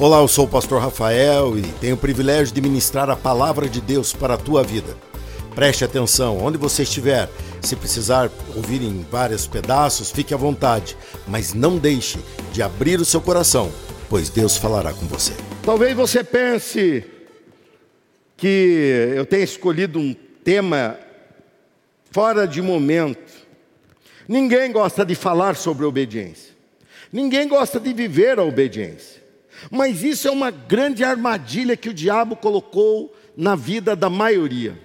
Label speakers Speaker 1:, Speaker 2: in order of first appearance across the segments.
Speaker 1: Olá, eu sou o pastor Rafael e tenho o privilégio de ministrar a palavra de Deus para a tua vida. Preste atenção, onde você estiver, se precisar ouvir em vários pedaços, fique à vontade, mas não deixe de abrir o seu coração, pois Deus falará com você.
Speaker 2: Talvez você pense que eu tenha escolhido um tema fora de momento. Ninguém gosta de falar sobre obediência. Ninguém gosta de viver a obediência. Mas isso é uma grande armadilha que o diabo colocou na vida da maioria.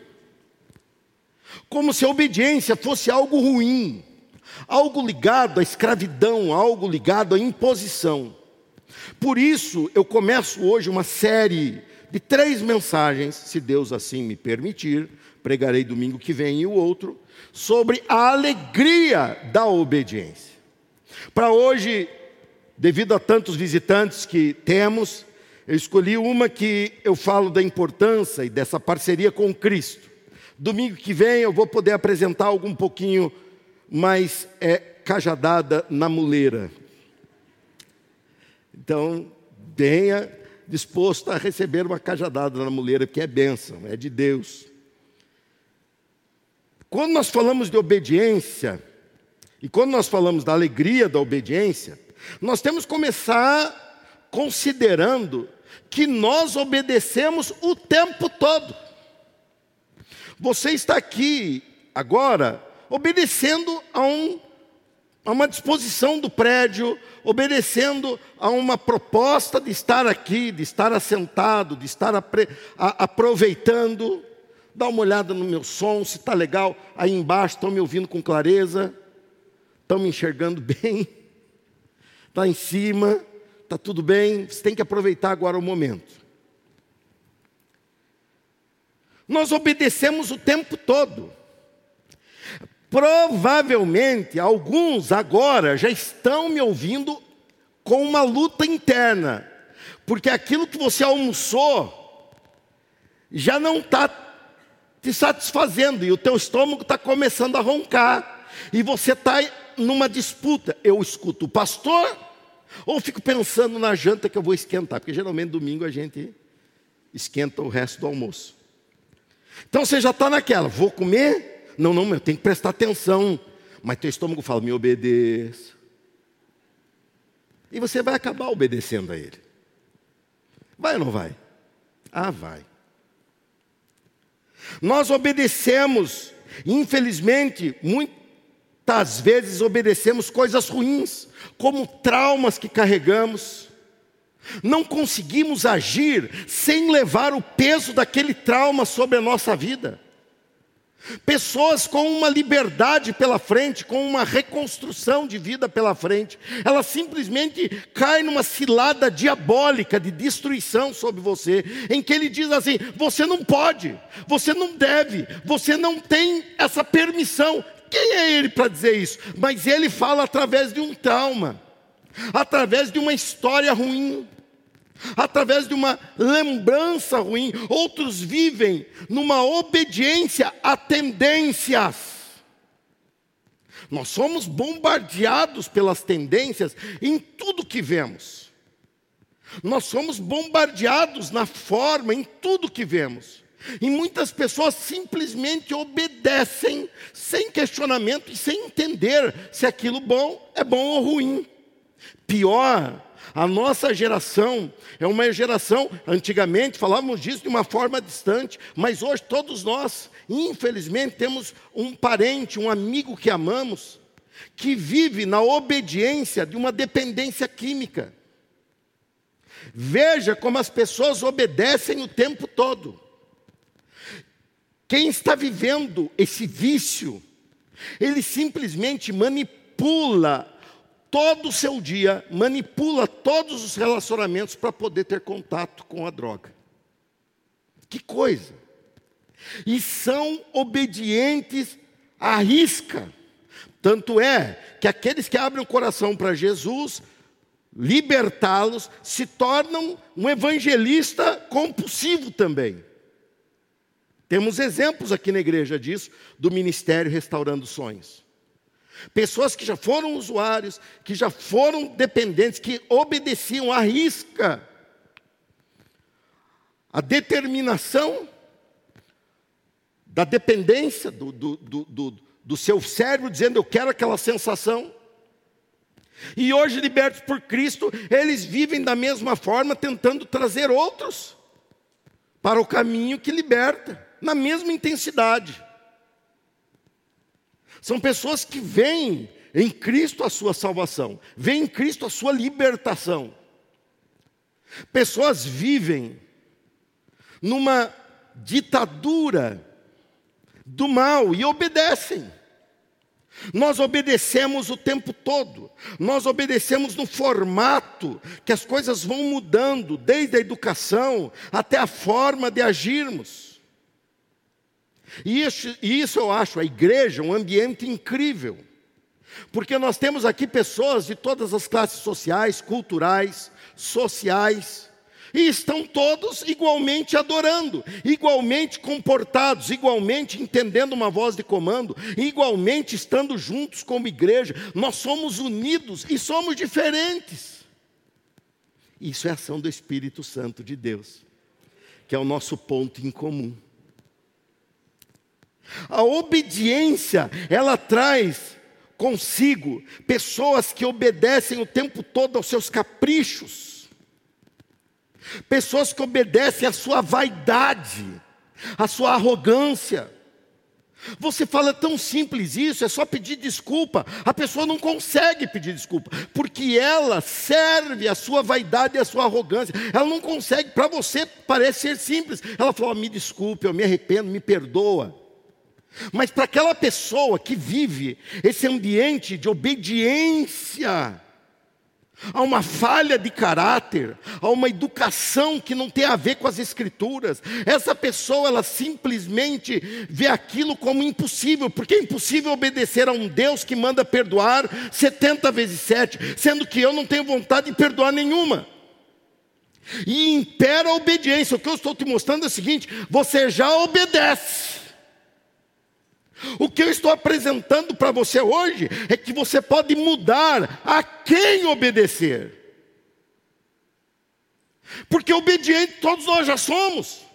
Speaker 2: Como se a obediência fosse algo ruim, algo ligado à escravidão, algo ligado à imposição. Por isso, eu começo hoje uma série de três mensagens, se Deus assim me permitir, pregarei domingo que vem e o outro, sobre a alegria da obediência. Para hoje, devido a tantos visitantes que temos, eu escolhi uma que eu falo da importância e dessa parceria com Cristo. Domingo que vem eu vou poder apresentar algo um pouquinho mais é, cajadada na muleira. Então, venha disposto a receber uma cajadada na muleira, porque é bênção, é de Deus. Quando nós falamos de obediência, e quando nós falamos da alegria da obediência, nós temos que começar considerando que nós obedecemos o tempo todo. Você está aqui agora obedecendo a, um, a uma disposição do prédio, obedecendo a uma proposta de estar aqui, de estar assentado, de estar apre, a, aproveitando. Dá uma olhada no meu som, se está legal. Aí embaixo estão me ouvindo com clareza, estão me enxergando bem está em cima, está tudo bem, você tem que aproveitar agora o momento. Nós obedecemos o tempo todo. Provavelmente alguns agora já estão me ouvindo com uma luta interna, porque aquilo que você almoçou já não está te satisfazendo e o teu estômago está começando a roncar e você está numa disputa. Eu escuto o pastor ou fico pensando na janta que eu vou esquentar, porque geralmente domingo a gente esquenta o resto do almoço. Então você já está naquela, vou comer? Não, não, eu tenho que prestar atenção. Mas teu estômago fala, me obedeça. E você vai acabar obedecendo a ele. Vai ou não vai? Ah, vai. Nós obedecemos, infelizmente, Muitas vezes obedecemos coisas ruins, como traumas que carregamos. Não conseguimos agir sem levar o peso daquele trauma sobre a nossa vida. Pessoas com uma liberdade pela frente, com uma reconstrução de vida pela frente, elas simplesmente caem numa cilada diabólica de destruição sobre você, em que ele diz assim: você não pode, você não deve, você não tem essa permissão. Quem é ele para dizer isso? Mas ele fala através de um trauma, através de uma história ruim, através de uma lembrança ruim. Outros vivem numa obediência a tendências. Nós somos bombardeados pelas tendências em tudo que vemos. Nós somos bombardeados na forma, em tudo que vemos. E muitas pessoas simplesmente obedecem sem questionamento e sem entender se aquilo bom é bom ou ruim. Pior, a nossa geração é uma geração, antigamente falávamos disso de uma forma distante, mas hoje todos nós, infelizmente, temos um parente, um amigo que amamos, que vive na obediência de uma dependência química. Veja como as pessoas obedecem o tempo todo. Quem está vivendo esse vício, ele simplesmente manipula todo o seu dia, manipula todos os relacionamentos para poder ter contato com a droga. Que coisa! E são obedientes à risca. Tanto é que aqueles que abrem o coração para Jesus, libertá-los, se tornam um evangelista compulsivo também. Temos exemplos aqui na igreja disso, do ministério Restaurando Sonhos. Pessoas que já foram usuários, que já foram dependentes, que obedeciam à risca a determinação da dependência do, do, do, do, seu cérebro, dizendo eu quero aquela sensação. E hoje, libertos por Cristo, eles vivem da mesma forma, tentando trazer outros para o caminho que liberta, na mesma intensidade. São pessoas que veem em Cristo a sua salvação, veem em Cristo a sua libertação. Pessoas vivem numa ditadura do mal e obedecem. Nós obedecemos o tempo todo, nós obedecemos no formato que as coisas vão mudando, desde a educação até a forma de agirmos. E isso, e isso eu acho a igreja um ambiente incrível, porque nós temos aqui pessoas de todas as classes sociais, culturais, sociais, e estão todos igualmente adorando, igualmente comportados, igualmente entendendo uma voz de comando, igualmente estando juntos como igreja. Nós somos unidos e somos diferentes. Isso é ação do Espírito Santo de Deus, que é o nosso ponto em comum. A obediência, ela traz consigo pessoas que obedecem o tempo todo aos seus caprichos pessoas que obedecem à sua vaidade, à sua arrogância. Você fala tão simples isso, é só pedir desculpa. A pessoa não consegue pedir desculpa, porque ela serve a sua vaidade e a sua arrogância. Ela não consegue, para você parece ser simples. Ela fala: me desculpe, eu me arrependo, me perdoa. Mas para aquela pessoa que vive esse ambiente de obediência, Há uma falha de caráter, há uma educação que não tem a ver com as escrituras. Essa pessoa, ela simplesmente vê aquilo como impossível, porque é impossível obedecer a um Deus que manda perdoar 70 vezes 7, sendo que eu não tenho vontade de perdoar nenhuma. E impera a obediência. O que eu estou te mostrando é o seguinte: você já obedece. O que eu estou apresentando para você hoje é que você pode mudar a quem obedecer. Porque obediente todos nós já somos.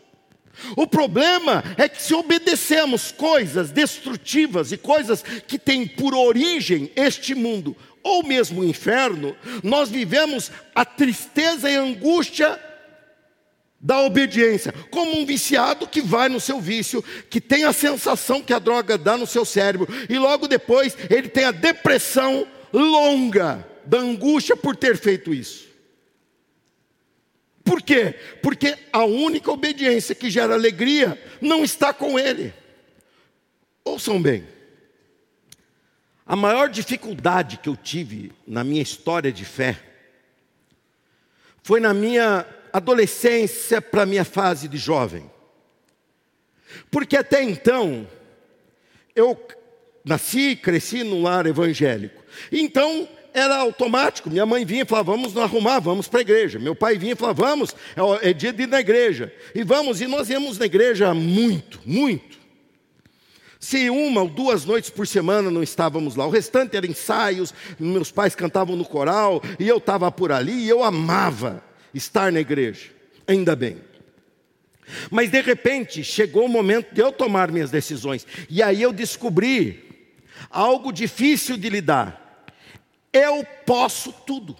Speaker 2: O problema é que se obedecemos coisas destrutivas e coisas que têm por origem este mundo ou mesmo o inferno, nós vivemos a tristeza e a angústia da obediência, como um viciado que vai no seu vício, que tem a sensação que a droga dá no seu cérebro, e logo depois ele tem a depressão longa da angústia por ter feito isso. Por quê? Porque a única obediência que gera alegria não está com ele. Ouçam bem. A maior dificuldade que eu tive na minha história de fé foi na minha adolescência para a minha fase de jovem. Porque até então, eu nasci e cresci num lar evangélico. Então, era automático. Minha mãe vinha e falava, vamos nos arrumar, vamos para a igreja. Meu pai vinha e falava, vamos, é, é dia de ir na igreja. E vamos, e nós íamos na igreja muito, muito. Se uma ou duas noites por semana não estávamos lá, o restante era ensaios, meus pais cantavam no coral, e eu estava por ali, e eu amava estar na igreja. Ainda bem. Mas de repente chegou o momento de eu tomar minhas decisões. E aí eu descobri algo difícil de lidar. Eu posso tudo.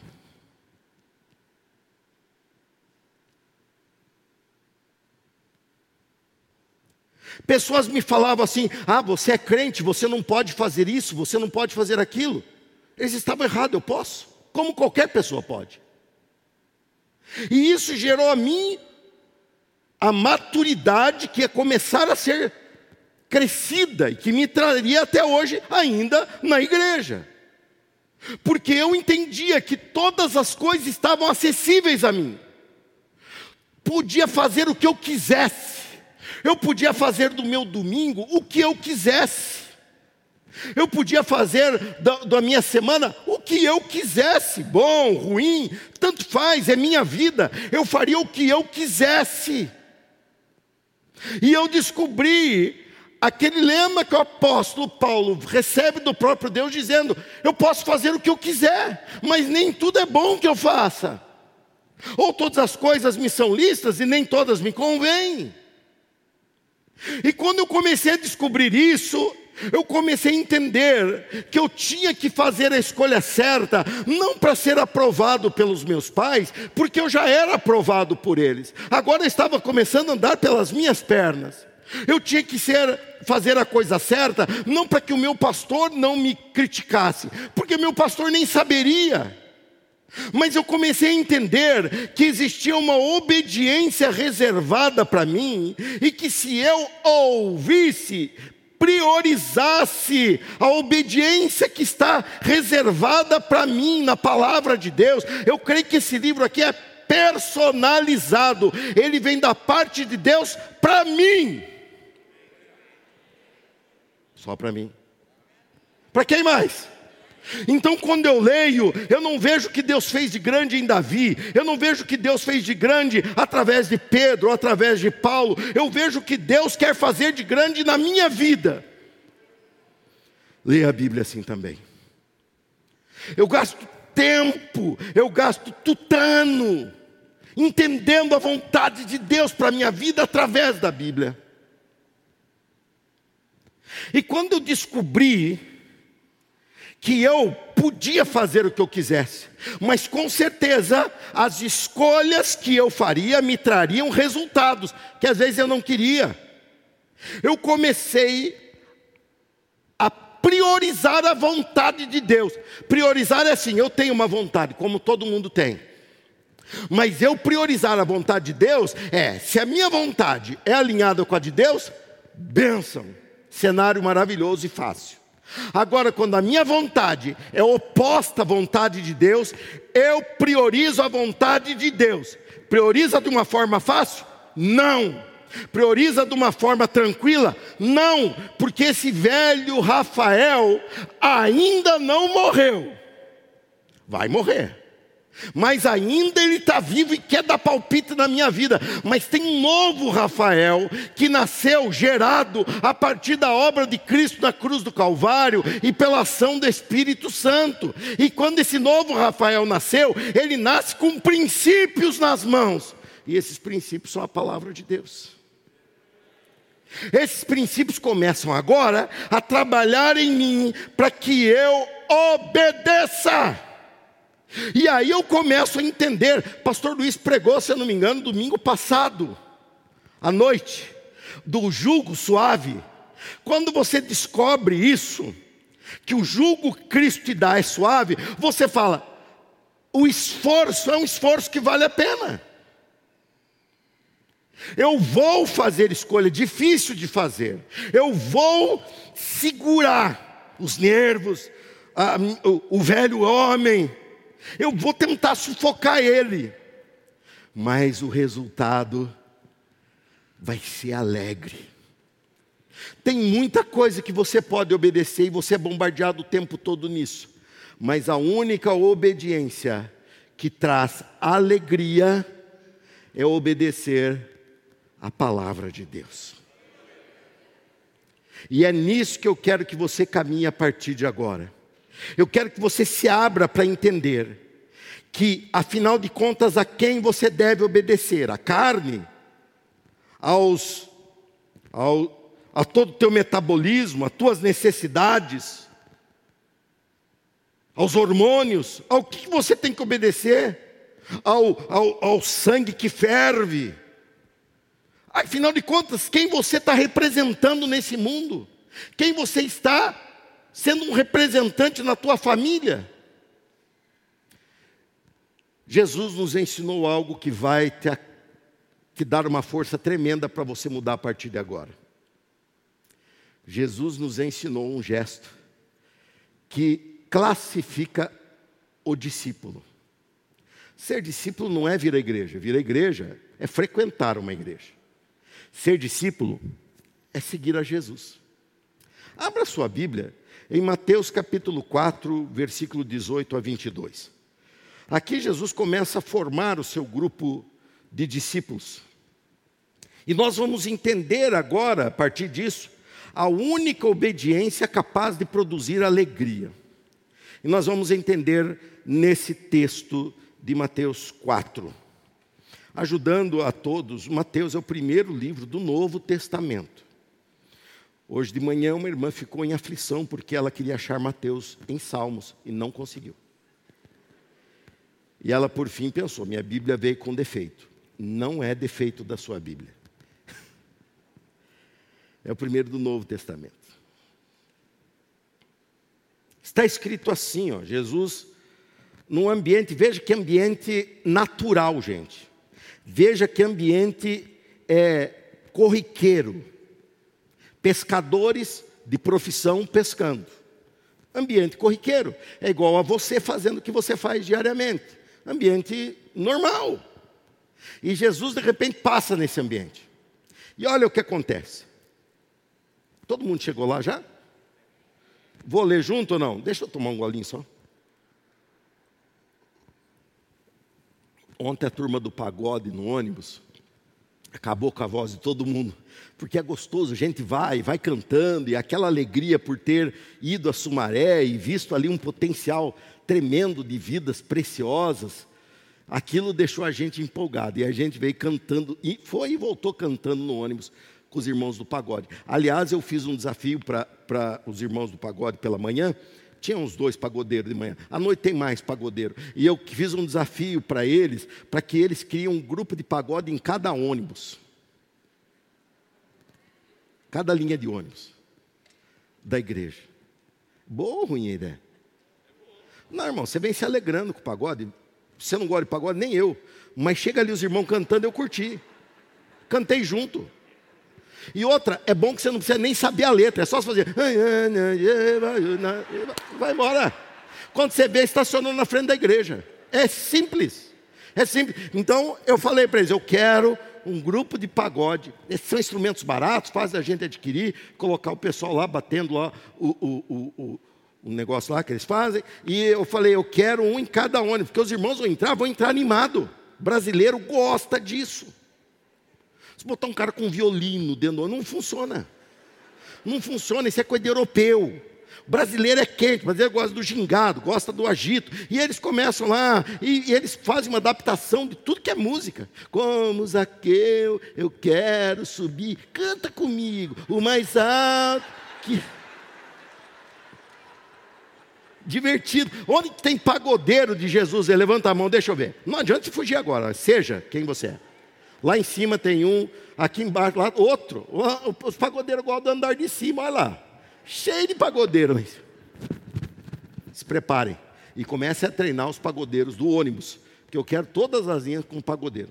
Speaker 2: Pessoas me falavam assim: ah, você é crente, você não pode fazer isso, você não pode fazer aquilo. Eles estavam errados, eu posso, como qualquer pessoa pode. E isso gerou a mim a maturidade que é começar a ser crescida e que me traria até hoje ainda na igreja. Porque eu entendia que todas as coisas estavam acessíveis a mim. Podia fazer o que eu quisesse. Eu podia fazer do meu domingo o que eu quisesse. Eu podia fazer da, da, minha semana o que eu quisesse, bom, ruim, tanto faz, é minha vida. Eu faria o que eu quisesse. E eu descobri aquele lema que o apóstolo Paulo recebe do próprio Deus, dizendo: Eu posso fazer o que eu quiser, mas nem tudo é bom que eu faça. Ou todas as coisas me são listas e nem todas me convêm. E quando eu comecei a descobrir isso, eu comecei a entender que eu tinha que fazer a escolha certa, não para ser aprovado pelos meus pais, porque eu já era aprovado por eles. Agora eu estava começando a andar pelas minhas pernas. Eu tinha que ser, fazer a coisa certa, não para que o meu pastor não me criticasse, porque meu pastor nem saberia. Mas eu comecei a entender que existia uma obediência reservada para mim, e que se eu ouvisse, priorizasse a obediência que está reservada para mim na palavra de Deus, eu creio que esse livro aqui é personalizado, ele vem da parte de Deus para mim. Só para mim. Para quem mais? Então, quando eu leio, eu não vejo que Deus fez de grande em Davi, eu não vejo que Deus fez de grande através de Pedro, através de Paulo, eu vejo que Deus quer fazer de grande na minha vida. Leia a Bíblia assim também. Eu gasto tempo, eu gasto tutano, entendendo a vontade de Deus para a minha vida através da Bíblia. E quando eu descobri que eu podia fazer o que eu quisesse, mas com certeza as escolhas que eu faria me trariam resultados que às vezes eu não queria. Eu comecei a priorizar a vontade de Deus. Priorizar é assim, eu tenho uma vontade, como todo mundo tem. Mas eu priorizar a vontade de Deus é, se a minha vontade é alinhada com a de Deus, bênção, cenário maravilhoso e fácil. Agora, quando a minha vontade é oposta à vontade de Deus, eu priorizo a vontade de Deus. Prioriza de uma forma fácil? Não. Prioriza de uma forma tranquila? Não, porque esse velho Rafael ainda não morreu. Vai morrer mas ainda ele está vivo e quer dar palpite na minha vida. Mas tem um novo Rafael que nasceu gerado a partir da obra de Cristo na cruz do Calvário e pela ação do Espírito Santo. E quando esse novo Rafael nasceu, ele nasce com princípios nas mãos, e esses princípios são a palavra de Deus. Esses princípios começam agora a trabalhar em mim para que eu obedeça. E aí eu começo a entender. Pastor Luiz pregou, se eu não me engano, domingo passado, à noite, do jugo suave. Quando você descobre isso, que o jugo Cristo te dá é suave, você fala: o esforço é um esforço que vale a pena. Eu vou fazer escolha difícil de fazer. Eu vou segurar os nervos, a, o, o velho homem, eu vou tentar sufocar ele, mas o resultado vai ser alegre. Tem muita coisa que você pode obedecer e você é bombardeado o tempo todo nisso, mas a única obediência que traz alegria é obedecer a palavra de Deus. E é nisso que eu quero que você caminhe a partir de agora. Eu quero que você se abra para entender que, afinal de contas, a quem você deve obedecer? A carne? Aos, ao, a todo o teu metabolismo, as tuas necessidades? Aos hormônios? Ao que você tem que obedecer? Ao, ao, ao sangue que ferve? Afinal de contas, quem você está representando nesse mundo? Quem você está sendo um representante na tua família. Jesus nos ensinou algo que vai te, te dar uma força tremenda para você mudar a partir de agora. Jesus nos ensinou um gesto que classifica o discípulo. Ser discípulo não é vir à igreja, vir à igreja é frequentar uma igreja. Ser discípulo é seguir a Jesus. Abra sua Bíblia em Mateus capítulo 4, versículo 18 a 22. Aqui Jesus começa a formar o seu grupo de discípulos. E nós vamos entender agora, a partir disso, a única obediência capaz de produzir alegria. E nós vamos entender nesse texto de Mateus 4. ajudando a todos. Mateus é o primeiro livro do Novo Testamento. Hoje de manhã, uma irmã ficou em aflição porque ela queria achar Mateus em Salmos e não conseguiu. E ela, por fim, pensou: minha Bíblia veio com defeito. Não é defeito da sua Bíblia. É o primeiro do Novo Testamento. Está escrito assim, ó, Jesus, num ambiente, veja que ambiente natural, gente. Veja que ambiente é, corriqueiro. Pescadores de profissão pescando. Ambiente corriqueiro. É igual a você fazendo o que você faz diariamente. Ambiente normal. E Jesus, de repente, passa nesse ambiente. E olha o que acontece. Todo mundo chegou lá já? Vou ler junto ou não? Deixa eu tomar um golinho só. Ontem a turma do pagode no ônibus acabou com a voz de todo mundo, porque é gostoso, a gente vai, vai cantando, e aquela alegria por ter ido a Sumaré e visto ali um potencial tremendo de vidas preciosas, aquilo deixou a gente empolgado, e a gente veio cantando, e foi e voltou cantando no ônibus com os irmãos do pagode. Aliás, eu fiz um desafio para os irmãos do pagode pela manhã, tinha uns dois pagodeiros de manhã. À noite tem mais pagodeiro. E eu fiz um desafio para eles, para que eles criem um grupo de pagode em cada ônibus. Cada linha de ônibus da igreja. Boa ou ruim a ideia? Não, irmão, você vem se alegrando com o pagode. Você não gosta de pagode, nem eu. Mas chega ali os irmãos cantando, eu curti. Cantei junto. E outra, é bom que você não precisa nem saber a letra, é só fazer. Vai embora. Quando você vê, estacionando na frente da igreja. É simples. É simples. Então eu falei para eles: eu quero um grupo de pagode. Esses são instrumentos baratos, fazem a gente adquirir, colocar o pessoal lá batendo lá o, o, o, o, negócio lá que eles fazem. E eu falei: eu quero um em cada ônibus, porque os irmãos vão entrar, vão entrar animado. O brasileiro gosta disso. Se botar um cara com violino dentro não funciona. Não funciona, isso é coisa de europeu. O brasileiro é quente, o brasileiro gosta do gingado, gosta do agito. E eles começam lá, e, e, eles fazem uma adaptação de tudo que é música. Como Zaqueu, eu quero subir, canta comigo, o mais alto que. Divertido. Onde tem pagodeiro de Jesus? Levanta a mão, deixa eu ver. Não adianta se fugir agora, seja quem você é. Lá em cima tem um, aqui embaixo, lá outro. Os pagodeiros gostam do andar de cima, olha lá. Cheio de pagodeiro. Se preparem. E comecem a treinar os pagodeiros do ônibus. Porque eu quero todas as linhas com pagodeiro.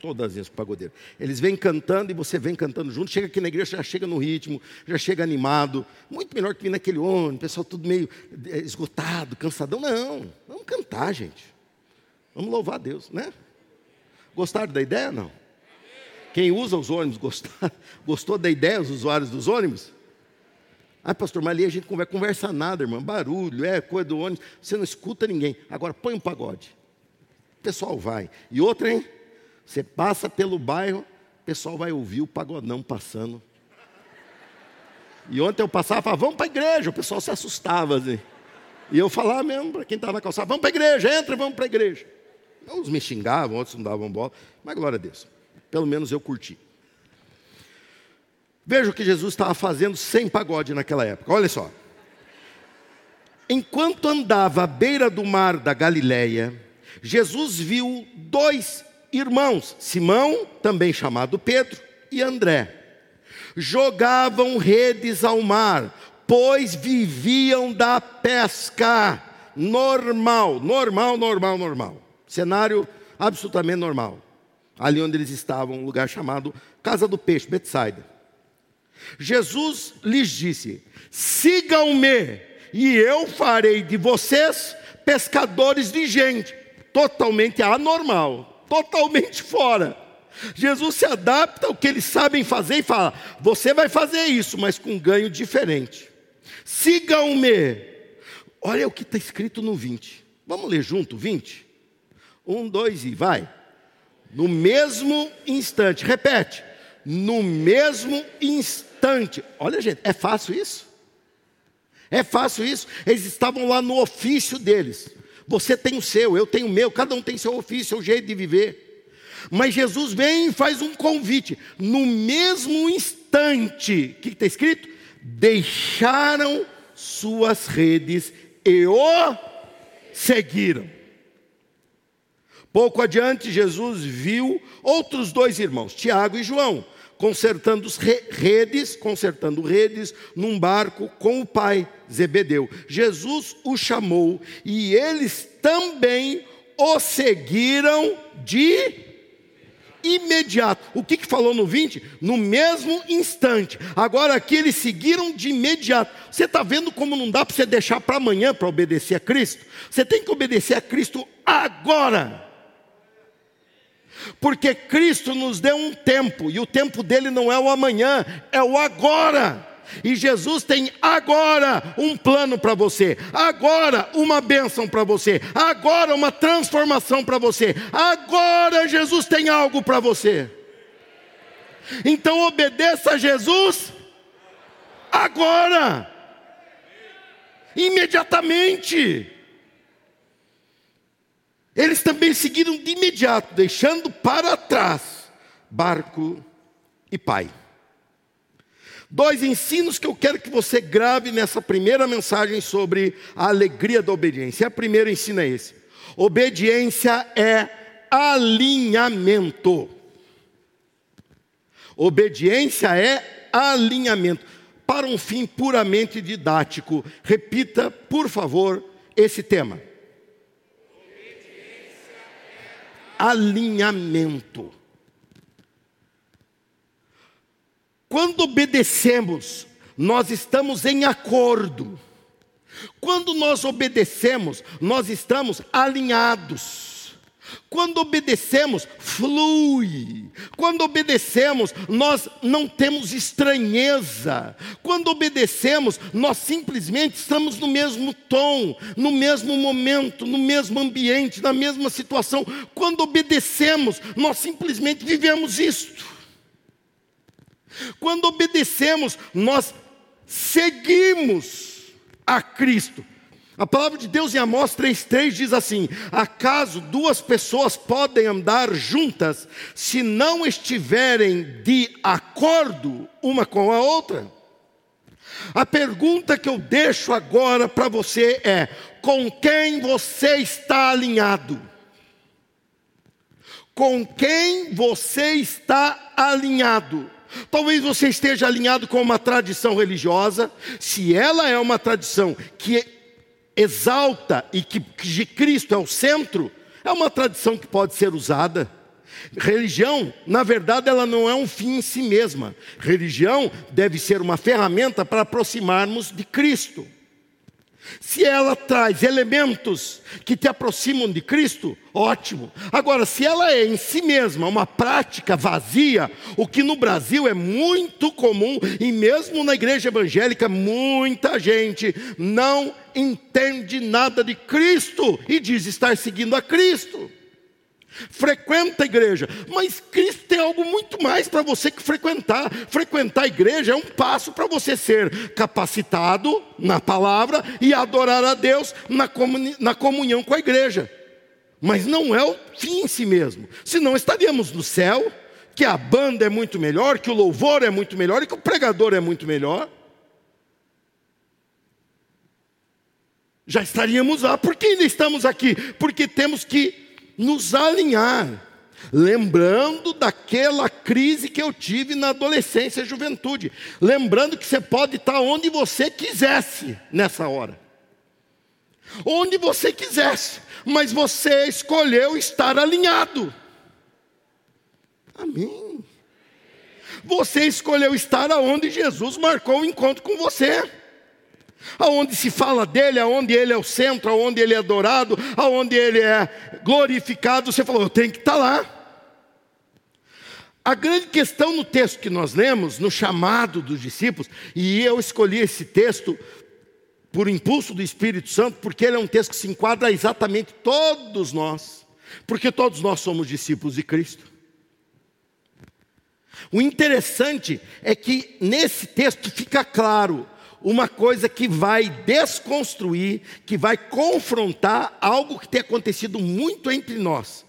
Speaker 2: Todas as linhas com pagodeiro. Eles vêm cantando e você vem cantando junto. Chega aqui na igreja, já chega no ritmo, já chega animado. Muito melhor que vir naquele ônibus, pessoal tudo meio eh, esgotado, cansadão. Não, vamos cantar, gente. Vamos louvar a Deus, né? Gostaram da ideia? Não. Quem usa os ônibus gostou, gostou da ideia, os usuários dos ônibus? Ah, pastor, mas ali a gente não vai conversar nada, irmão. Barulho, é coisa do ônibus. Você não escuta ninguém. Agora põe um pagode. O pessoal vai. E outra, hein? Você passa pelo bairro, o pessoal vai ouvir o pagodão passando. E ontem eu passava e falava, vamos para a igreja. O pessoal se assustava assim. E eu falava mesmo para quem estava na calçada, vamos para a igreja, entra, vamos para a igreja. Uns me xingavam, outros não davam bola, mas glória a Deus. Pelo menos eu curti. Veja o que Jesus estava fazendo sem pagode naquela época. Olha só. Enquanto andava à beira do mar da Galileia, Jesus viu dois irmãos, Simão, também chamado Pedro, e André. Jogavam redes ao mar, pois viviam da pesca. Normal, normal, normal, normal. Cenário absolutamente normal. Ali onde eles estavam, um lugar chamado Casa do Peixe, Betsaida. Jesus lhes disse: Sigam-me, e eu farei de vocês pescadores de gente. Totalmente anormal, totalmente fora. Jesus se adapta ao que eles sabem fazer e fala: Você vai fazer isso, mas com um ganho diferente. Sigam-me. Olha o que está escrito no 20. Vamos ler junto, 20? Um, dois e vai. No mesmo instante, repete. No mesmo instante. Olha, gente, é fácil isso? É fácil isso? Eles estavam lá no ofício deles. Você tem o seu, eu tenho o meu, cada um tem seu ofício, seu jeito de viver. Mas Jesus vem e faz um convite. No mesmo instante, o que está escrito? Deixaram suas redes e o seguiram. Pouco adiante, Jesus viu outros dois irmãos, Tiago e João, consertando redes, consertando redes num barco com o pai Zebedeu. Jesus o chamou e eles também o seguiram de imediato. O que, que falou no 20? No mesmo instante. Agora aqui eles seguiram de imediato. Você está vendo como não dá para você deixar para amanhã para obedecer a Cristo? Você tem que obedecer a Cristo agora. Porque Cristo nos deu um tempo, e o tempo dele não é o amanhã, é o agora. E Jesus tem agora um plano para você, agora uma bênção para você, agora uma transformação para você, agora Jesus tem algo para você. Então obedeça a Jesus agora, imediatamente. Eles também seguiram de imediato, deixando para trás barco e pai. Dois ensinos que eu quero que você grave nessa primeira mensagem sobre a alegria da obediência. A primeiro ensino é esse: obediência é alinhamento. Obediência é alinhamento. Para um fim puramente didático, repita, por favor, esse tema. Alinhamento. Quando obedecemos, nós estamos em acordo. Quando nós obedecemos, nós estamos alinhados. Quando obedecemos, flui. Quando obedecemos, nós não temos estranheza. Quando obedecemos, nós simplesmente estamos no mesmo tom, no mesmo momento, no mesmo ambiente, na mesma situação. Quando obedecemos, nós simplesmente vivemos isto. Quando obedecemos, nós seguimos a Cristo. A palavra de Deus em Amós 3,3 diz assim: Acaso duas pessoas podem andar juntas se não estiverem de acordo uma com a outra? A pergunta que eu deixo agora para você é: com quem você está alinhado? Com quem você está alinhado? Talvez você esteja alinhado com uma tradição religiosa, se ela é uma tradição que exalta e que, de Cristo é o centro, é uma tradição que pode ser usada. Religião, na verdade, ela não é um fim em si mesma. Religião deve ser uma ferramenta para aproximarmos de Cristo. Se ela traz elementos que te aproximam de Cristo, ótimo. Agora, se ela é em si mesma uma prática vazia, o que no Brasil é muito comum, e mesmo na igreja evangélica, muita gente não entende nada de Cristo e diz estar seguindo a Cristo frequenta a igreja, mas Cristo tem algo muito mais para você que frequentar. Frequentar a igreja é um passo para você ser capacitado na palavra e adorar a Deus na, comuni na comunhão com a igreja. Mas não é o fim em si mesmo, senão estaríamos no céu, que a banda é muito melhor, que o louvor é muito melhor e que o pregador é muito melhor. Já estaríamos lá, por que ainda estamos aqui? Porque temos que nos alinhar. Lembrando daquela crise que eu tive na adolescência e juventude. Lembrando que você pode estar onde você quisesse nessa hora. Onde você quisesse, mas você escolheu estar alinhado. Amém. Você escolheu estar aonde Jesus marcou o encontro com você aonde se fala dele, aonde ele é o centro, aonde ele é adorado, aonde ele é glorificado, você falou, eu tenho que estar lá. A grande questão no texto que nós lemos, no chamado dos discípulos, e eu escolhi esse texto por impulso do Espírito Santo, porque ele é um texto que se enquadra a exatamente todos nós, porque todos nós somos discípulos de Cristo. O interessante é que nesse texto fica claro uma coisa que vai desconstruir, que vai confrontar algo que tem acontecido muito entre nós,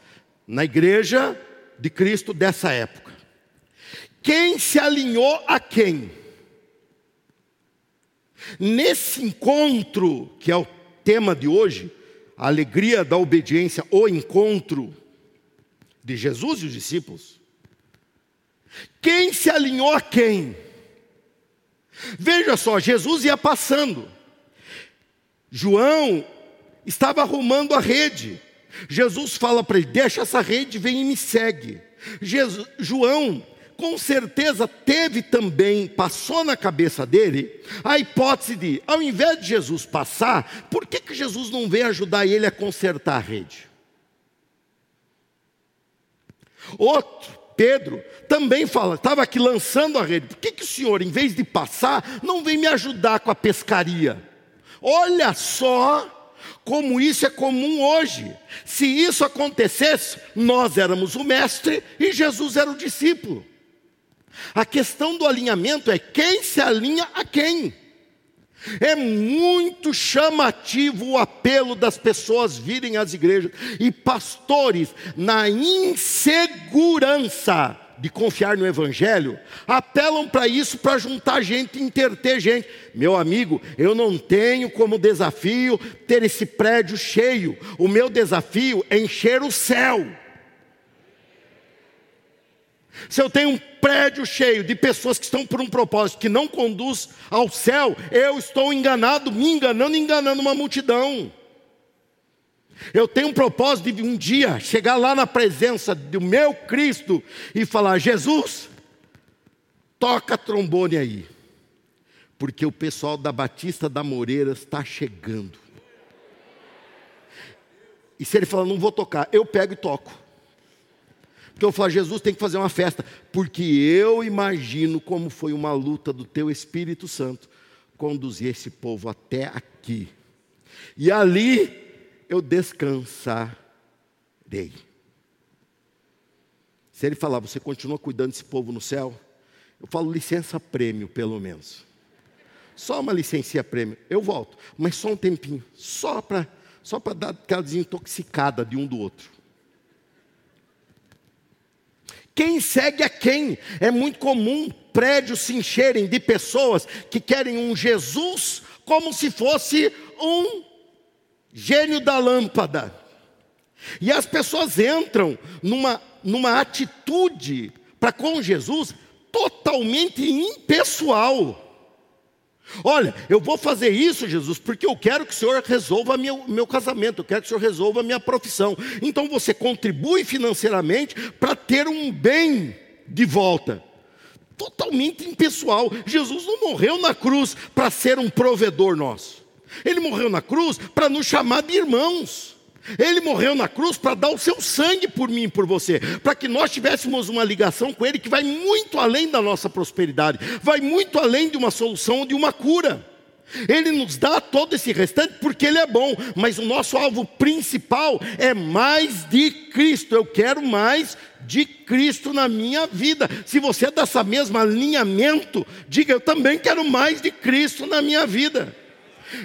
Speaker 2: na igreja de Cristo dessa época. Quem se alinhou a quem? Nesse encontro, que é o tema de hoje, a alegria da obediência, o encontro de Jesus e os discípulos. Quem se alinhou a quem? Veja só, Jesus ia passando. João estava arrumando a rede. Jesus fala para ele: Deixa essa rede, vem e me segue. Jesus, João com certeza teve também, passou na cabeça dele, a hipótese de, ao invés de Jesus passar, por que, que Jesus não veio ajudar ele a consertar a rede? Outro, Pedro, também fala, estava aqui lançando a rede, por que, que o senhor, em vez de passar, não vem me ajudar com a pescaria? Olha só como isso é comum hoje. Se isso acontecesse, nós éramos o mestre e Jesus era o discípulo. A questão do alinhamento é quem se alinha a quem. É muito chamativo o apelo das pessoas virem às igrejas e pastores, na insegurança de confiar no Evangelho, apelam para isso, para juntar gente, interter gente. Meu amigo, eu não tenho como desafio ter esse prédio cheio, o meu desafio é encher o céu. Se eu tenho um prédio cheio de pessoas que estão por um propósito que não conduz ao céu, eu estou enganado, me enganando, enganando uma multidão. Eu tenho um propósito de um dia chegar lá na presença do meu Cristo e falar: Jesus, toca trombone aí, porque o pessoal da Batista da Moreira está chegando. E se ele falar, não vou tocar, eu pego e toco. Porque eu falo, Jesus tem que fazer uma festa, porque eu imagino como foi uma luta do teu Espírito Santo conduzir esse povo até aqui. E ali eu descansarei. Se ele falar, você continua cuidando desse povo no céu, eu falo licença prêmio, pelo menos. Só uma licença prêmio, eu volto, mas só um tempinho, só para só dar aquela desintoxicada de um do outro. Quem segue a quem? É muito comum prédios se encherem de pessoas que querem um Jesus como se fosse um gênio da lâmpada. E as pessoas entram numa, numa atitude para com Jesus totalmente impessoal. Olha, eu vou fazer isso, Jesus, porque eu quero que o Senhor resolva meu, meu casamento, eu quero que o Senhor resolva a minha profissão. Então você contribui financeiramente para ter um bem de volta. Totalmente impessoal. Jesus não morreu na cruz para ser um provedor nosso. Ele morreu na cruz para nos chamar de irmãos. Ele morreu na cruz para dar o seu sangue por mim e por você, para que nós tivéssemos uma ligação com Ele que vai muito além da nossa prosperidade, vai muito além de uma solução ou de uma cura. Ele nos dá todo esse restante porque Ele é bom, mas o nosso alvo principal é mais de Cristo. Eu quero mais de Cristo na minha vida. Se você é dessa mesma alinhamento, diga eu também quero mais de Cristo na minha vida.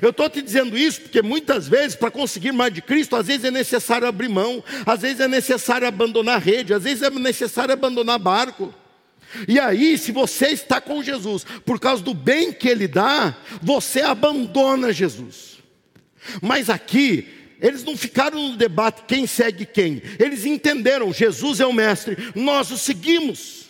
Speaker 2: Eu estou te dizendo isso porque muitas vezes, para conseguir mais de Cristo, às vezes é necessário abrir mão, às vezes é necessário abandonar rede, às vezes é necessário abandonar barco. E aí, se você está com Jesus, por causa do bem que Ele dá, você abandona Jesus. Mas aqui, eles não ficaram no debate quem segue quem, eles entenderam: Jesus é o Mestre, nós o seguimos.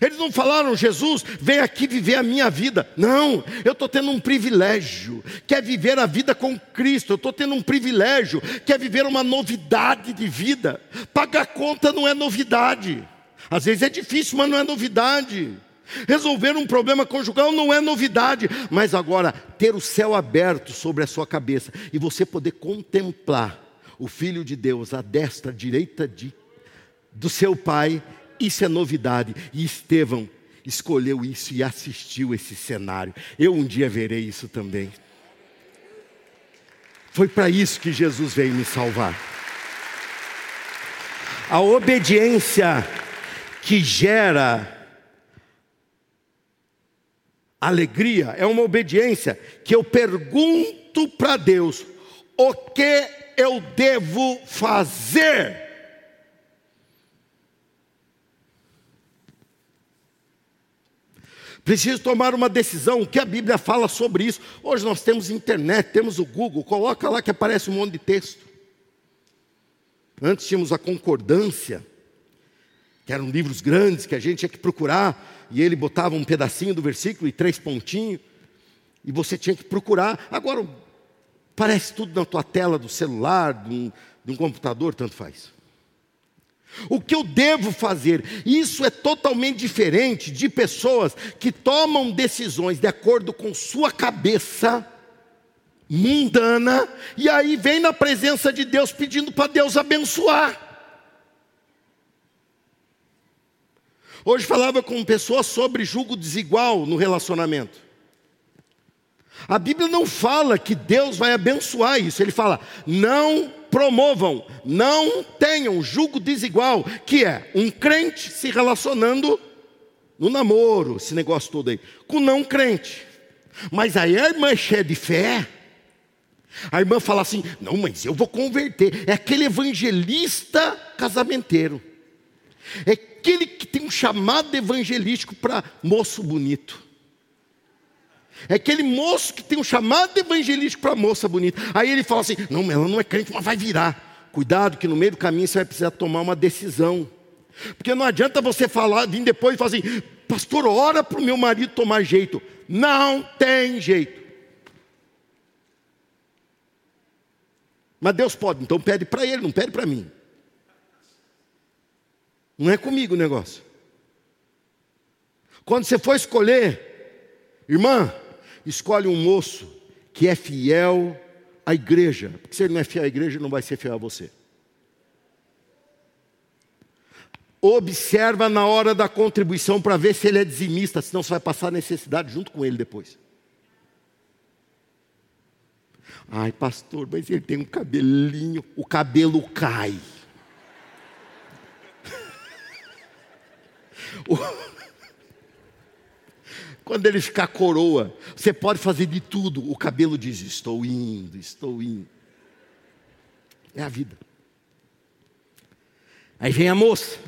Speaker 2: Eles não falaram, Jesus, vem aqui viver a minha vida. Não, eu estou tendo um privilégio, que é viver a vida com Cristo. Eu estou tendo um privilégio, que é viver uma novidade de vida. Pagar conta não é novidade. Às vezes é difícil, mas não é novidade. Resolver um problema conjugal não é novidade, mas agora ter o céu aberto sobre a sua cabeça e você poder contemplar o Filho de Deus à destra, à direita de, do seu Pai isso é novidade. E Estevão escolheu isso e assistiu esse cenário. Eu um dia verei isso também. Foi para isso que Jesus veio me salvar. A obediência que gera alegria é uma obediência que eu pergunto para Deus: o que eu devo fazer? Preciso tomar uma decisão. O que a Bíblia fala sobre isso? Hoje nós temos internet, temos o Google, coloca lá que aparece um monte de texto. Antes tínhamos a concordância, que eram livros grandes que a gente tinha que procurar, e ele botava um pedacinho do versículo e três pontinhos, e você tinha que procurar. Agora, parece tudo na tua tela do celular, de um, de um computador, tanto faz. O que eu devo fazer? Isso é totalmente diferente de pessoas que tomam decisões de acordo com sua cabeça mundana e aí vem na presença de Deus pedindo para Deus abençoar. Hoje falava com pessoas sobre julgo desigual no relacionamento. A Bíblia não fala que Deus vai abençoar isso, ele fala: não promovam, não tenham julgo desigual, que é um crente se relacionando no namoro, esse negócio todo aí, com não crente. Mas aí a irmã é cheia de fé, a irmã fala assim: não, mas eu vou converter. É aquele evangelista casamenteiro, é aquele que tem um chamado evangelístico para moço bonito. É aquele moço que tem um chamado evangelístico para moça bonita. Aí ele fala assim: não, ela não é crente, mas vai virar. Cuidado, que no meio do caminho você vai precisar tomar uma decisão. Porque não adianta você falar, vir depois e falar assim: pastor, ora para o meu marido tomar jeito. Não tem jeito. Mas Deus pode, então pede para ele, não pede para mim. Não é comigo o negócio. Quando você for escolher, irmã, escolhe um moço que é fiel à igreja. Porque se ele não é fiel à igreja, ele não vai ser fiel a você. Observa na hora da contribuição para ver se ele é dizimista, senão você vai passar necessidade junto com ele depois. Ai, pastor, mas ele tem um cabelinho, o cabelo cai. Quando ele ficar coroa, você pode fazer de tudo. O cabelo diz: Estou indo, estou indo. É a vida. Aí vem a moça.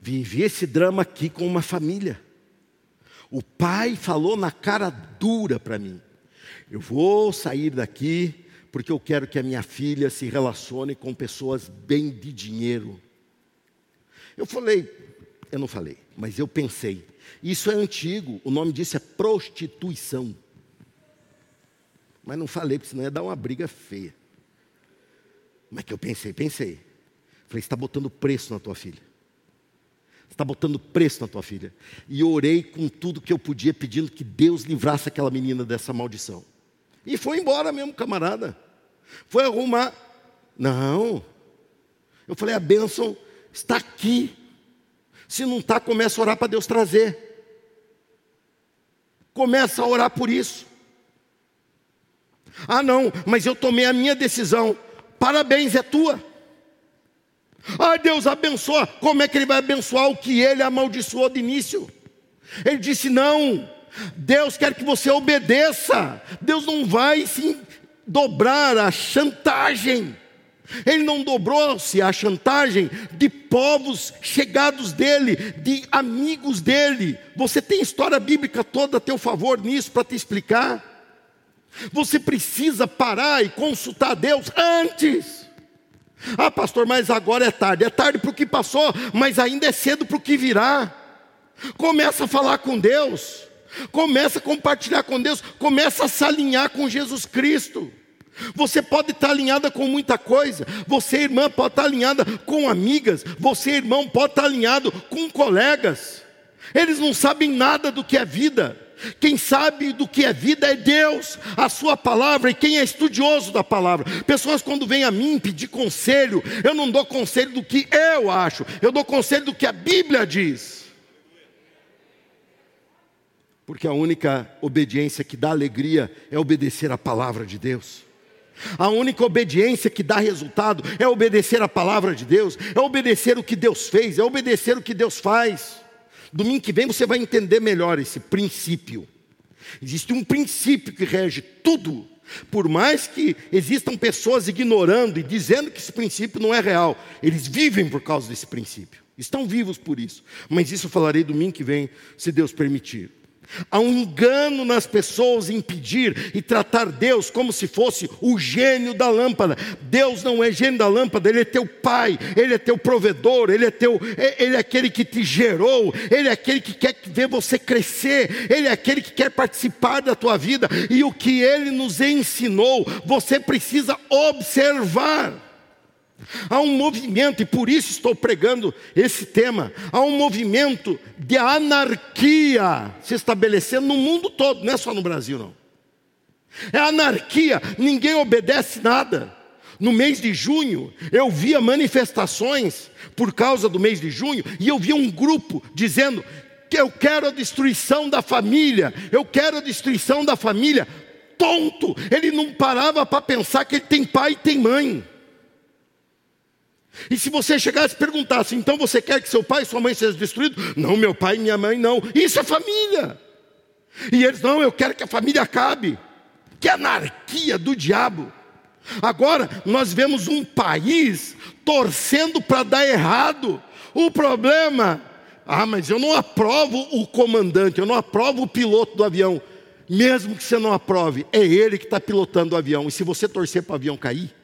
Speaker 2: Vivi esse drama aqui com uma família. O pai falou na cara dura para mim: Eu vou sair daqui porque eu quero que a minha filha se relacione com pessoas bem de dinheiro. Eu falei, eu não falei, mas eu pensei. Isso é antigo, o nome disso é prostituição. Mas não falei, porque senão ia dar uma briga feia. Mas que eu pensei, pensei. Falei, está botando preço na tua filha. Está botando preço na tua filha. E orei com tudo que eu podia, pedindo que Deus livrasse aquela menina dessa maldição. E foi embora mesmo, camarada. Foi arrumar. Não. Eu falei, a bênção está aqui. Se não está, começa a orar para Deus trazer. Começa a orar por isso. Ah, não, mas eu tomei a minha decisão. Parabéns, é tua. Ah, Deus abençoa. Como é que Ele vai abençoar o que Ele amaldiçoou de início? Ele disse: não. Deus quer que você obedeça. Deus não vai se dobrar a chantagem. Ele não dobrou-se à chantagem de povos chegados dele, de amigos dele. Você tem história bíblica toda a teu favor nisso para te explicar. Você precisa parar e consultar Deus antes. Ah, pastor, mas agora é tarde. É tarde para o que passou, mas ainda é cedo para o que virá. Começa a falar com Deus. Começa a compartilhar com Deus. Começa a se alinhar com Jesus Cristo. Você pode estar alinhada com muita coisa. Você, irmã, pode estar alinhada com amigas. Você, irmão, pode estar alinhado com colegas. Eles não sabem nada do que é vida. Quem sabe do que é vida é Deus, a Sua palavra, e quem é estudioso da palavra. Pessoas, quando vêm a mim pedir conselho, eu não dou conselho do que eu acho, eu dou conselho do que a Bíblia diz. Porque a única obediência que dá alegria é obedecer a palavra de Deus. A única obediência que dá resultado é obedecer a palavra de Deus, é obedecer o que Deus fez, é obedecer o que Deus faz. Domingo que vem você vai entender melhor esse princípio. Existe um princípio que rege tudo. Por mais que existam pessoas ignorando e dizendo que esse princípio não é real, eles vivem por causa desse princípio. Estão vivos por isso. Mas isso eu falarei domingo que vem, se Deus permitir. Há um engano nas pessoas em pedir e tratar Deus como se fosse o gênio da lâmpada. Deus não é gênio da lâmpada, Ele é teu pai, Ele é teu provedor, Ele é, teu, é, Ele é aquele que te gerou, Ele é aquele que quer ver você crescer, Ele é aquele que quer participar da tua vida. E o que Ele nos ensinou, você precisa observar. Há um movimento, e por isso estou pregando esse tema, há um movimento de anarquia se estabelecendo no mundo todo, não é só no Brasil, não. É anarquia, ninguém obedece nada. No mês de junho, eu via manifestações por causa do mês de junho, e eu via um grupo dizendo que eu quero a destruição da família, eu quero a destruição da família. Tonto, ele não parava para pensar que ele tem pai e tem mãe. E se você chegasse e perguntasse, então você quer que seu pai e sua mãe sejam destruídos? Não, meu pai e minha mãe não. Isso é família. E eles, não, eu quero que a família acabe. Que anarquia do diabo. Agora, nós vemos um país torcendo para dar errado. O problema, ah, mas eu não aprovo o comandante, eu não aprovo o piloto do avião. Mesmo que você não aprove, é ele que está pilotando o avião. E se você torcer para o avião cair,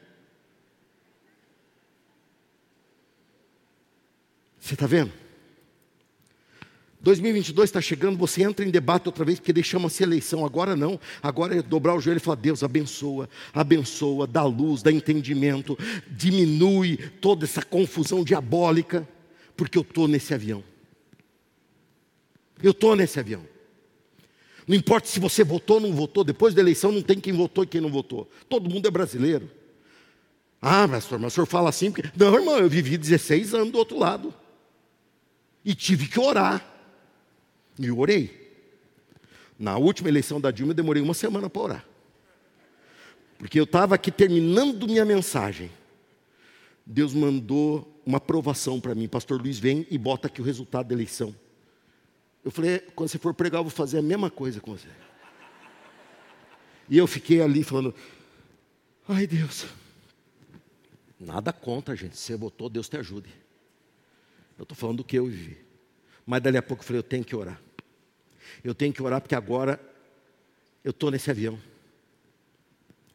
Speaker 2: Você está vendo? 2022 está chegando, você entra em debate outra vez, porque ele chama-se eleição. Agora não, agora é dobrar o joelho e falar: Deus abençoa, abençoa, dá luz, dá entendimento, diminui toda essa confusão diabólica, porque eu estou nesse avião. Eu estou nesse avião. Não importa se você votou ou não votou, depois da eleição não tem quem votou e quem não votou. Todo mundo é brasileiro. Ah, pastor, mas o senhor fala assim porque. Não, irmão, eu vivi 16 anos do outro lado. E tive que orar. E orei. Na última eleição da Dilma, eu demorei uma semana para orar. Porque eu estava aqui terminando minha mensagem. Deus mandou uma aprovação para mim. Pastor Luiz, vem e bota aqui o resultado da eleição. Eu falei, quando você for pregar, eu vou fazer a mesma coisa com você. E eu fiquei ali falando, ai Deus, nada contra, gente. Se você votou, Deus te ajude. Eu estou falando do que eu vivi. Mas dali a pouco eu falei, eu tenho que orar. Eu tenho que orar porque agora eu estou nesse avião.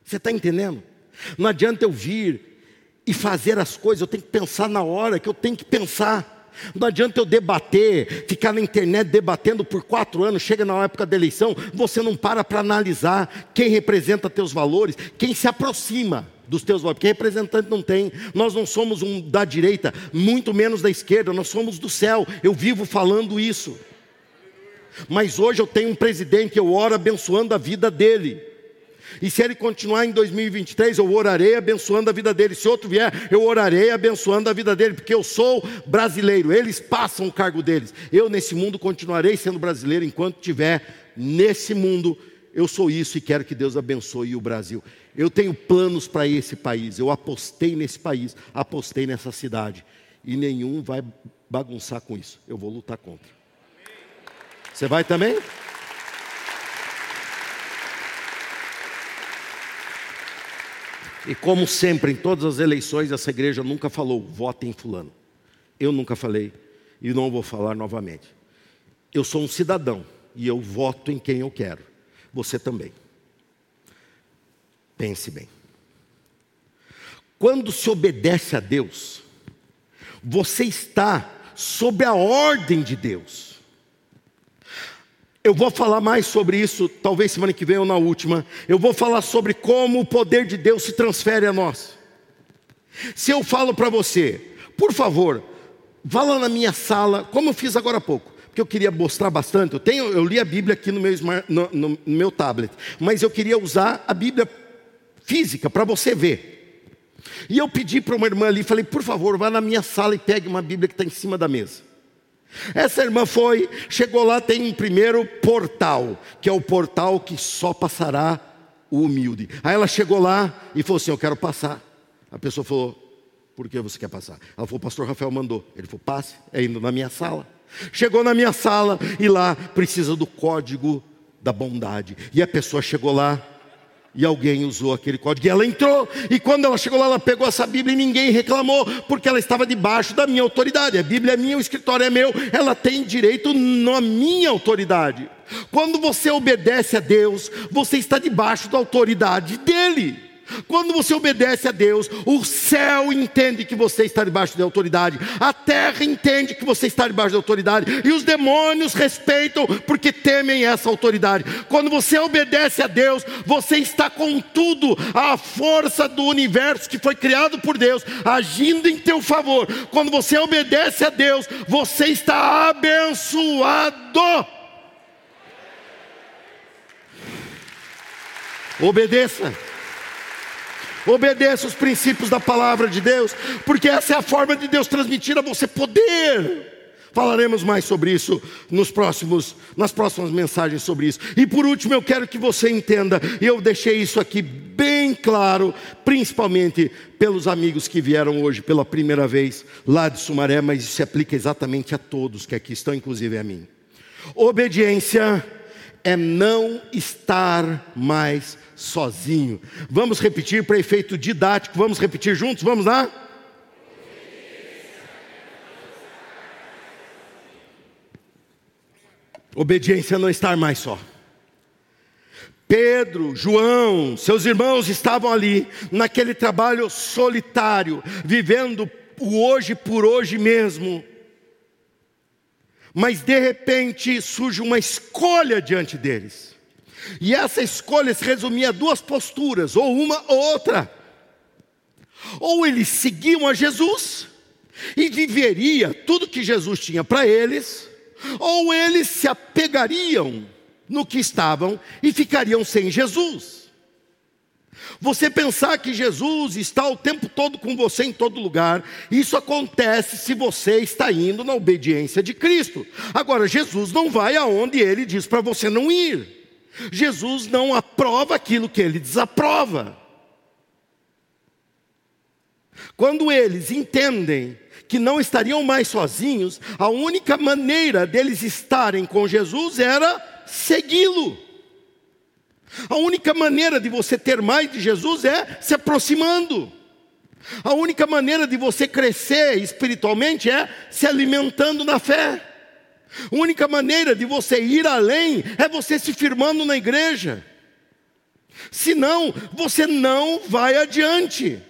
Speaker 2: Você está entendendo? Não adianta eu vir e fazer as coisas, eu tenho que pensar na hora que eu tenho que pensar. Não adianta eu debater, ficar na internet debatendo por quatro anos, chega na época da eleição, você não para para analisar quem representa teus valores, quem se aproxima dos teus votos, porque representante não tem. Nós não somos um da direita, muito menos da esquerda, nós somos do céu. Eu vivo falando isso. Mas hoje eu tenho um presidente, eu oro abençoando a vida dele. E se ele continuar em 2023, eu orarei abençoando a vida dele. Se outro vier, eu orarei abençoando a vida dele, porque eu sou brasileiro. Eles passam o cargo deles. Eu nesse mundo continuarei sendo brasileiro enquanto tiver nesse mundo. Eu sou isso e quero que Deus abençoe o Brasil. Eu tenho planos para esse país. Eu apostei nesse país, apostei nessa cidade. E nenhum vai bagunçar com isso. Eu vou lutar contra. Você vai também? E como sempre, em todas as eleições, essa igreja nunca falou, vote em fulano. Eu nunca falei e não vou falar novamente. Eu sou um cidadão e eu voto em quem eu quero. Você também. Pense bem. Quando se obedece a Deus, você está sob a ordem de Deus. Eu vou falar mais sobre isso, talvez semana que vem ou na última. Eu vou falar sobre como o poder de Deus se transfere a nós. Se eu falo para você, por favor, vá lá na minha sala, como eu fiz agora há pouco, porque eu queria mostrar bastante. Eu, tenho, eu li a Bíblia aqui no meu, no, no, no meu tablet, mas eu queria usar a Bíblia física para você ver. E eu pedi para uma irmã ali, falei, por favor, vá na minha sala e pegue uma Bíblia que está em cima da mesa. Essa irmã foi, chegou lá, tem um primeiro portal, que é o portal que só passará o humilde. Aí ela chegou lá e falou assim: Eu quero passar. A pessoa falou: Por que você quer passar? Ela falou: O pastor Rafael mandou. Ele falou: Passe, é indo na minha sala. Chegou na minha sala e lá precisa do código da bondade. E a pessoa chegou lá E alguém usou aquele código. E ela entrou. E quando ela chegou lá, ela pegou essa Bíblia e ninguém reclamou, porque ela estava debaixo da minha autoridade. A Bíblia é minha, o escritório é meu. Ela tem direito na minha autoridade. Quando você obedece a Deus, você está debaixo da autoridade dEle. Quando você obedece a Deus, o céu entende que você está debaixo de autoridade, a terra entende que você está debaixo de autoridade, e os demônios respeitam porque temem essa autoridade. Quando você obedece a Deus, você está com tudo, a força do universo que foi criado por Deus, agindo em teu favor. Quando você obedece a Deus, você está abençoado. Obedeça. Obedeça os princípios da palavra de Deus, porque essa é a forma de Deus transmitir a você poder. Falaremos mais sobre isso nos próximos, nas próximas mensagens sobre isso. E por último, eu quero que você entenda, e eu deixei isso aqui bem claro, principalmente pelos amigos que vieram hoje pela primeira vez lá de Sumaré, mas isso se aplica exatamente a todos que aqui estão, inclusive a mim. Obediência é não estar mais sozinho. Vamos repetir para efeito didático, vamos repetir juntos, vamos lá? Obediência é não estar mais só. Pedro, João, seus irmãos estavam ali, naquele trabalho solitário, vivendo o hoje por hoje mesmo. Mas de repente surge uma escolha diante deles. E essa escolha se resumia a duas posturas, ou uma ou outra. Ou eles seguiam a Jesus e viveria tudo que Jesus tinha para eles, ou eles se apegariam no que estavam e ficariam sem Jesus. Você pensar que Jesus está o tempo todo com você em todo lugar, isso acontece se você está indo na obediência de Cristo. Agora, Jesus não vai aonde ele diz para você não ir. Jesus não aprova aquilo que ele desaprova. Quando eles entendem que não estariam mais sozinhos, a única maneira deles estarem com Jesus era segui-lo. A única maneira de você ter mais de Jesus é se aproximando. A única maneira de você crescer espiritualmente é se alimentando na fé. A única maneira de você ir além é você se firmando na igreja. Senão, você não vai adiante.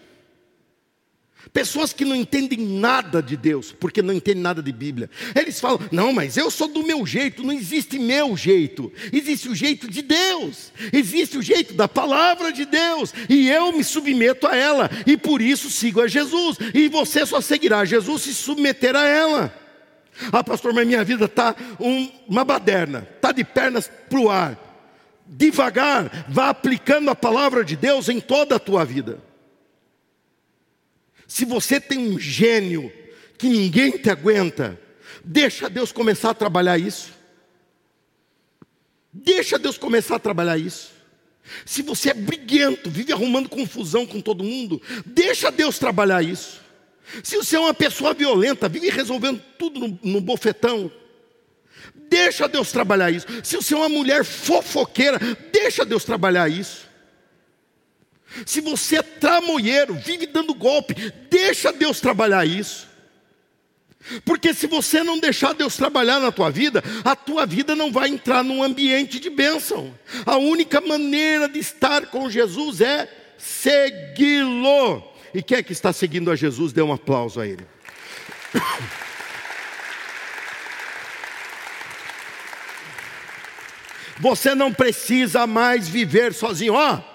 Speaker 2: Pessoas que não entendem nada de Deus, porque não entendem nada de Bíblia. Eles falam: não, mas eu sou do meu jeito, não existe meu jeito, existe o jeito de Deus, existe o jeito da palavra de Deus, e eu me submeto a ela, e por isso sigo a Jesus, e você só seguirá a Jesus se submeter a ela. Ah, pastor, mas minha vida está um, uma baderna, está de pernas para o ar. Devagar, vá aplicando a palavra de Deus em toda a tua vida. Se você tem um gênio que ninguém te aguenta, deixa Deus começar a trabalhar isso. Deixa Deus começar a trabalhar isso. Se você é briguento, vive arrumando confusão com todo mundo, deixa Deus trabalhar isso. Se você é uma pessoa violenta, vive resolvendo tudo no, no bofetão, deixa Deus trabalhar isso. Se você é uma mulher fofoqueira, deixa Deus trabalhar isso. Se você é tramoeiro, vive dando golpe, deixa Deus trabalhar isso. Porque se você não deixar Deus trabalhar na tua vida, a tua vida não vai entrar num ambiente de bênção. A única maneira de estar com Jesus é segui-lo. E quem é que está seguindo a Jesus? Dê um aplauso a ele. Você não precisa mais viver sozinho. Ó,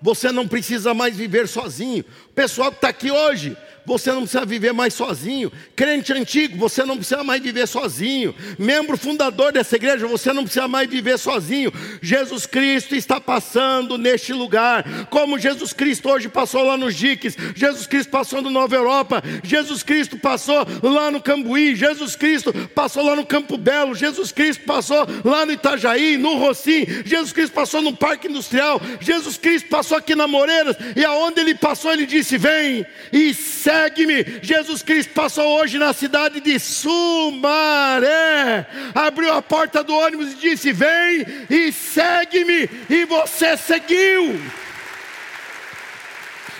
Speaker 2: você não precisa mais viver sozinho. O pessoal que está aqui hoje, você não precisa viver mais sozinho. Crente antigo, você não precisa mais viver sozinho. Membro fundador dessa igreja, você não precisa mais viver sozinho. Jesus Cristo está passando neste lugar, como Jesus Cristo hoje passou lá nos Diques, Jesus Cristo passou no Nova Europa, Jesus Cristo passou lá no Cambuí, Jesus Cristo passou lá no Campo Belo, Jesus Cristo passou lá no Itajaí, no Rocim, Jesus Cristo passou no Parque Industrial, Jesus Cristo passou aqui na Moreiras, e aonde ele passou, ele disse: Vem e segue segue-me. Jesus Cristo passou hoje na cidade de Sumaré, abriu a porta do ônibus e disse: Vem e segue-me. E você seguiu.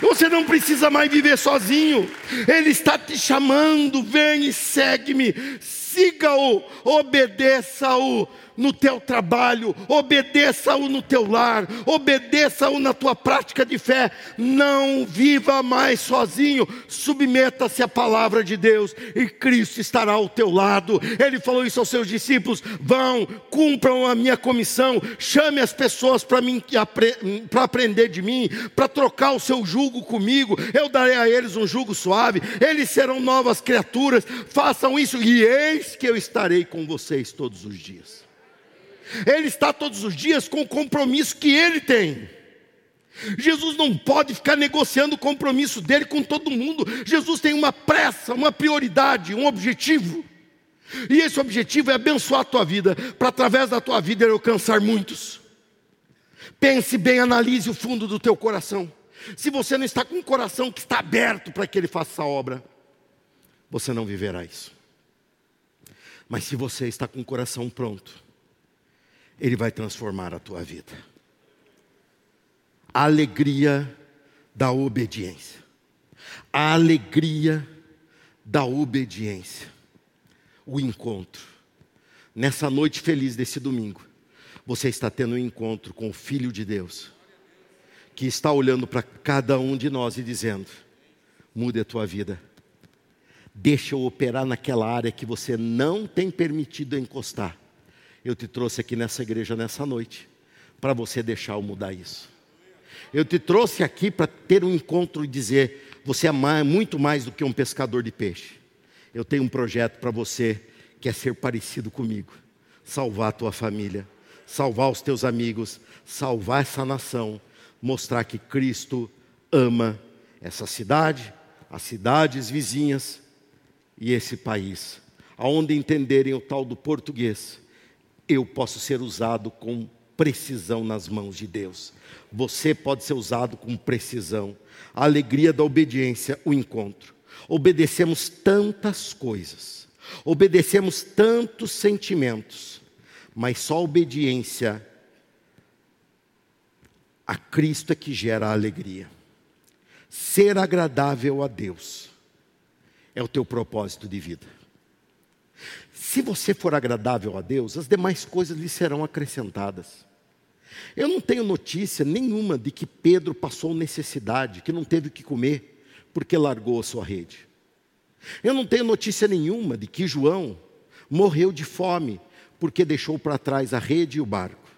Speaker 2: Você não precisa mais viver sozinho. Ele está te chamando. Vem e segue-me. Siga-o, obedeça-o no teu trabalho, obedeça-o no teu lar, obedeça-o na tua prática de fé. Não viva mais sozinho, submeta-se à palavra de Deus e Cristo estará ao teu lado. Ele falou isso aos seus discípulos: vão, cumpram a minha comissão, chame as pessoas para para aprender de mim, para trocar o seu jugo comigo. Eu darei a eles um jugo suave, eles serão novas criaturas. Façam isso e eis que eu estarei com vocês todos os dias. Ele está todos os dias com o compromisso que ele tem. Jesus não pode ficar negociando o compromisso dele com todo mundo. Jesus tem uma pressa, uma prioridade, um objetivo. E esse objetivo é abençoar a tua vida, para através da tua vida ele alcançar muitos. Pense bem, analise o fundo do teu coração. Se você não está com um coração que está aberto para que ele faça essa obra, você não viverá isso. Mas se você está com o coração pronto, ele vai transformar a tua vida. A alegria da obediência. A alegria da obediência. O encontro. Nessa noite feliz desse domingo, você está tendo um encontro com o Filho de Deus, que está olhando para cada um de nós e dizendo: mude a tua vida. Deixa eu operar naquela área que você não tem permitido encostar eu te trouxe aqui nessa igreja nessa noite para você deixar eu mudar isso. Eu te trouxe aqui para ter um encontro e dizer: você é mais, muito mais do que um pescador de peixe. Eu tenho um projeto para você que é ser parecido comigo, salvar a tua família, salvar os teus amigos, salvar essa nação, mostrar que Cristo ama essa cidade, as cidades vizinhas e esse país, aonde entenderem o tal do português eu posso ser usado com precisão nas mãos de Deus. Você pode ser usado com precisão. A alegria da obediência, o encontro. Obedecemos tantas coisas, obedecemos tantos sentimentos, mas só a obediência a Cristo é que gera a alegria. Ser agradável a Deus é o teu propósito de vida. Se você for agradável a Deus, as demais coisas lhe serão acrescentadas. Eu não tenho notícia nenhuma de que Pedro passou necessidade, que não teve o que comer, porque largou a sua rede. Eu não tenho notícia nenhuma de que João morreu de fome, porque deixou para trás a rede e o barco.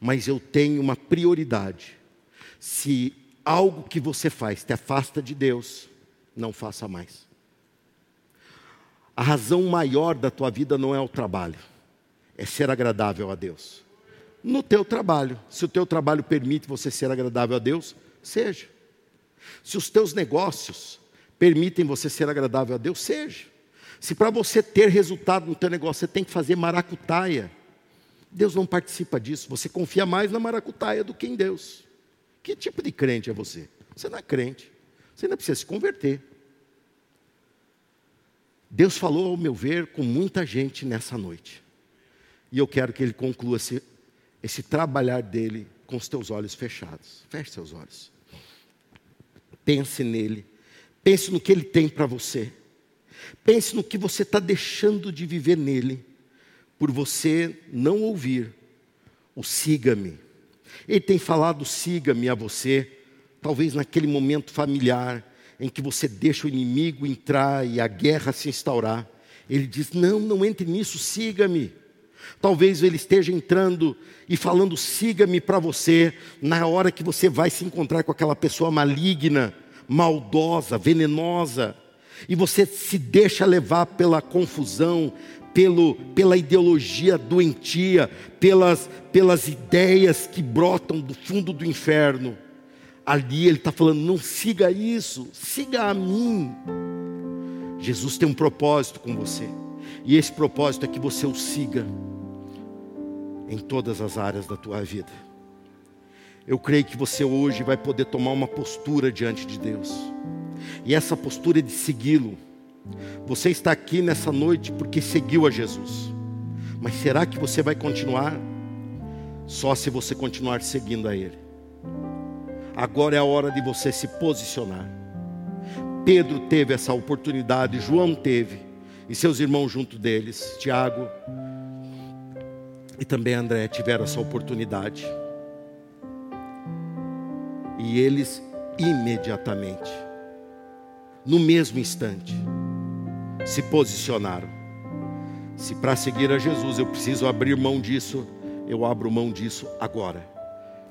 Speaker 2: Mas eu tenho uma prioridade. Se algo que você faz te afasta de Deus, não faça mais. A razão maior da tua vida não é o trabalho, é ser agradável a Deus. No teu trabalho, se o teu trabalho permite você ser agradável a Deus, seja. Se os teus negócios permitem você ser agradável a Deus, seja. Se para você ter resultado no teu negócio você tem que fazer maracutaia, Deus não participa disso. Você confia mais na maracutaia do que em Deus. Que tipo de crente é você? Você não é crente. Você ainda precisa se converter. Deus falou, ao meu ver, com muita gente nessa noite. E eu quero que Ele conclua esse, esse trabalhar dele com os teus olhos fechados. Feche seus olhos. Pense nele. Pense no que Ele tem para você. Pense no que você está deixando de viver nele, por você não ouvir o siga-me. Ele tem falado siga-me a você, talvez naquele momento familiar, em que você deixa o inimigo entrar e a guerra se instaurar. Ele diz: Não, não entre nisso, siga-me. Talvez ele esteja entrando e falando: siga-me para você, na hora que você vai se encontrar com aquela pessoa maligna, maldosa, venenosa, e você se deixa levar pela confusão, pelo, pela ideologia doentia, pelas, pelas ideias que brotam do fundo do inferno ali ele está falando: não siga isso, siga a mim. Jesus tem um propósito com você, e esse propósito é que você o siga em todas as áreas da tua vida. Eu creio que você hoje vai poder tomar uma postura diante de Deus, e essa postura é de segui-lo. Você está aqui nessa noite porque seguiu a Jesus, mas será que você vai continuar? Só se você continuar seguindo a Ele. Agora é a hora de você se posicionar. Pedro teve essa oportunidade, João teve, e seus irmãos junto deles, Tiago e também André tiveram essa oportunidade. E eles imediatamente, no mesmo instante, se posicionaram. Se para seguir a Jesus eu preciso abrir mão disso, eu abro mão disso agora,